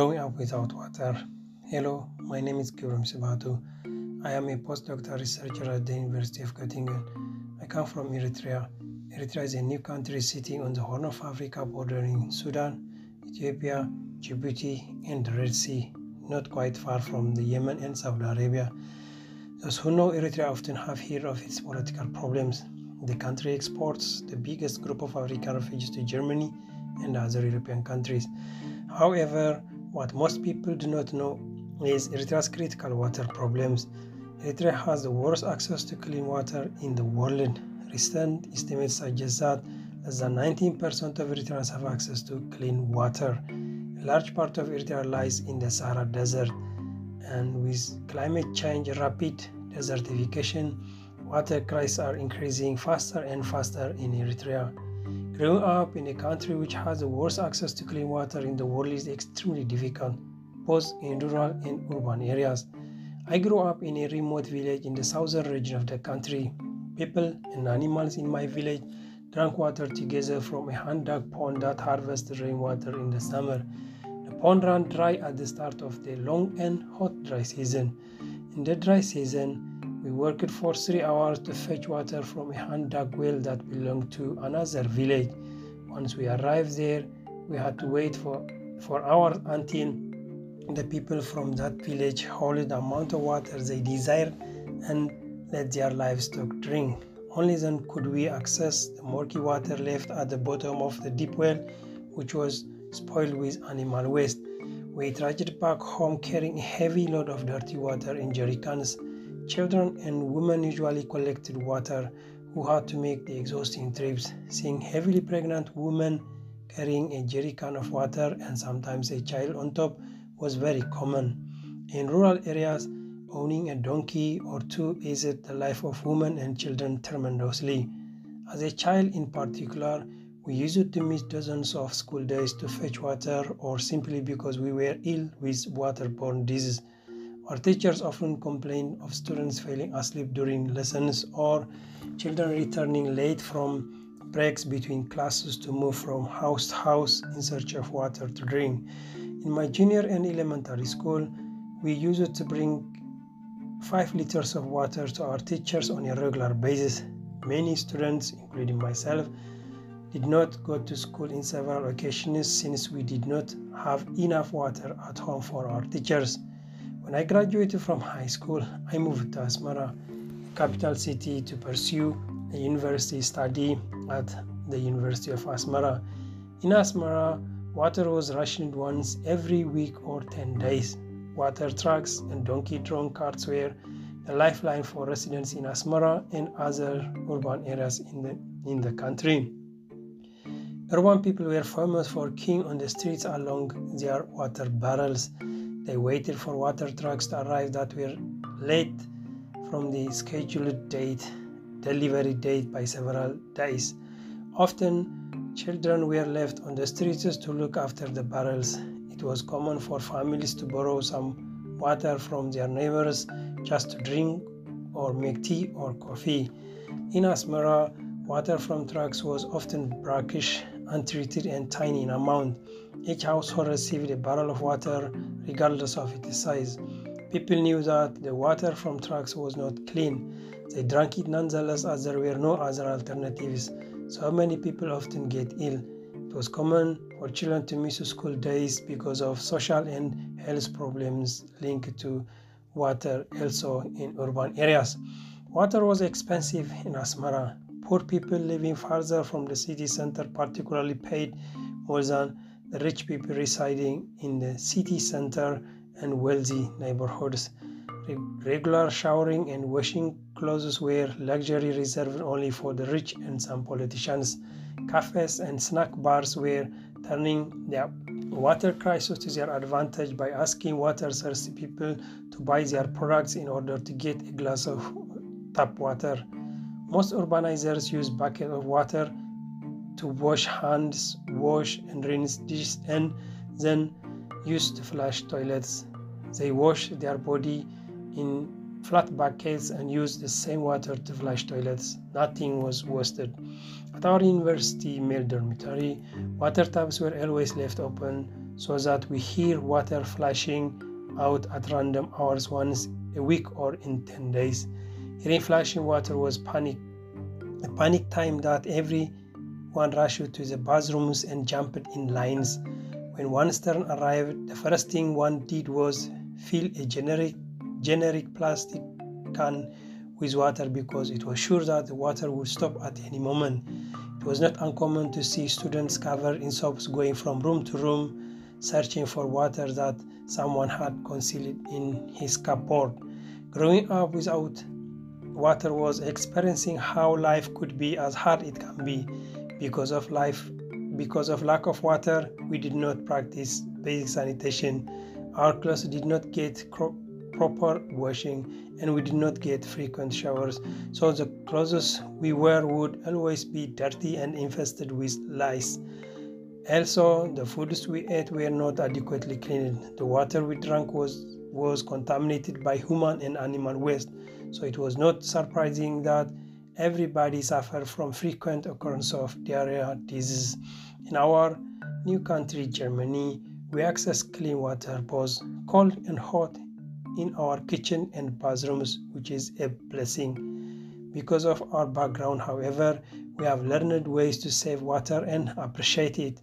Growing up without water. Hello, my name is Kibram Sibatu. I am a postdoctoral researcher at the University of Göttingen. I come from Eritrea. Eritrea is a new country sitting on the Horn of Africa bordering Sudan, Ethiopia, Djibouti, and the Red Sea, not quite far from the Yemen and Saudi Arabia. Those who know Eritrea often have heard of its political problems. The country exports the biggest group of African refugees to Germany and other European countries. However, what most people do not know is Eritrea's critical water problems. Eritrea has the worst access to clean water in the world. Recent estimates suggest that less than 19% of Eritreans have access to clean water. A large part of Eritrea lies in the Sahara Desert, and with climate change, rapid desertification, water crises are increasing faster and faster in Eritrea. Growing up in a country which has the worst access to clean water in the world is extremely difficult, both in rural and urban areas. I grew up in a remote village in the southern region of the country. People and animals in my village drank water together from a hand dug pond that harvests rainwater in the summer. The pond ran dry at the start of the long and hot dry season. In the dry season, we worked for three hours to fetch water from a hand dug well that belonged to another village. Once we arrived there, we had to wait for, for hours until the people from that village hauled the amount of water they desired and let their livestock drink. Only then could we access the murky water left at the bottom of the deep well, which was spoiled with animal waste. We trudged back home carrying a heavy load of dirty water in jerrycans Children and women usually collected water who had to make the exhausting trips. Seeing heavily pregnant women carrying a jerry can of water and sometimes a child on top was very common. In rural areas, owning a donkey or two eased the life of women and children tremendously. As a child in particular, we used to miss dozens of school days to fetch water or simply because we were ill with waterborne disease. Our teachers often complain of students falling asleep during lessons or children returning late from breaks between classes to move from house to house in search of water to drink. In my junior and elementary school, we used to bring 5 liters of water to our teachers on a regular basis. Many students, including myself, did not go to school in several occasions since we did not have enough water at home for our teachers. When I graduated from high school, I moved to Asmara, capital city, to pursue a university study at the University of Asmara. In Asmara, water was rationed once every week or 10 days. Water trucks and donkey drawn carts were the lifeline for residents in Asmara and other urban areas in the, in the country. Urban people were famous for queuing on the streets along their water barrels they waited for water trucks to arrive that were late from the scheduled date, delivery date by several days. Often, children were left on the streets to look after the barrels. It was common for families to borrow some water from their neighbors just to drink or make tea or coffee. In Asmara, water from trucks was often brackish, untreated, and tiny in amount. Each household received a barrel of water regardless of its size. People knew that the water from trucks was not clean. They drank it nonetheless as there were no other alternatives. So many people often get ill. It was common for children to miss school days because of social and health problems linked to water, also in urban areas. Water was expensive in Asmara. Poor people living farther from the city center particularly paid more than rich people residing in the city center and wealthy neighborhoods. Regular showering and washing clothes were luxury reserved only for the rich and some politicians. Cafes and snack bars were turning their water crisis to their advantage by asking water thirsty people to buy their products in order to get a glass of tap water. Most urbanizers use bucket of water to wash hands, wash and rinse dishes, and then use to flush toilets. They wash their body in flat buckets and use the same water to flush toilets. Nothing was wasted. At our university male dormitory, water taps were always left open so that we hear water flashing out at random hours once a week or in 10 days. Hearing flashing water was panic, a panic time that everyone rushed to the bathrooms and jumped in lines. When one stern arrived, the first thing one did was fill a generic generic plastic can with water because it was sure that the water would stop at any moment. It was not uncommon to see students covered in soaps going from room to room searching for water that someone had concealed in his cupboard. Growing up without water was experiencing how life could be as hard it can be because of life because of lack of water we did not practice basic sanitation. Our clothes did not get proper washing and we did not get frequent showers. So the clothes we wear would always be dirty and infested with lice. Also the foods we ate were not adequately cleaned. The water we drank was was contaminated by human and animal waste. So it was not surprising that everybody suffered from frequent occurrence of diarrhea disease in our new country germany we access clean water both cold and hot in our kitchen and bathrooms, which is a blessing. Because of our background, however, we have learned ways to save water and appreciate it.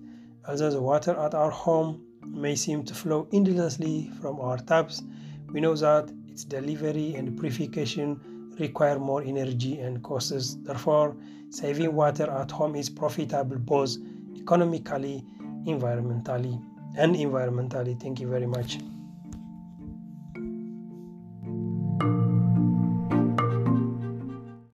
Although the water at our home may seem to flow endlessly from our taps, we know that its delivery and purification require more energy and costs. Therefore, saving water at home is profitable both economically, environmentally, and environmentally. Thank you very much.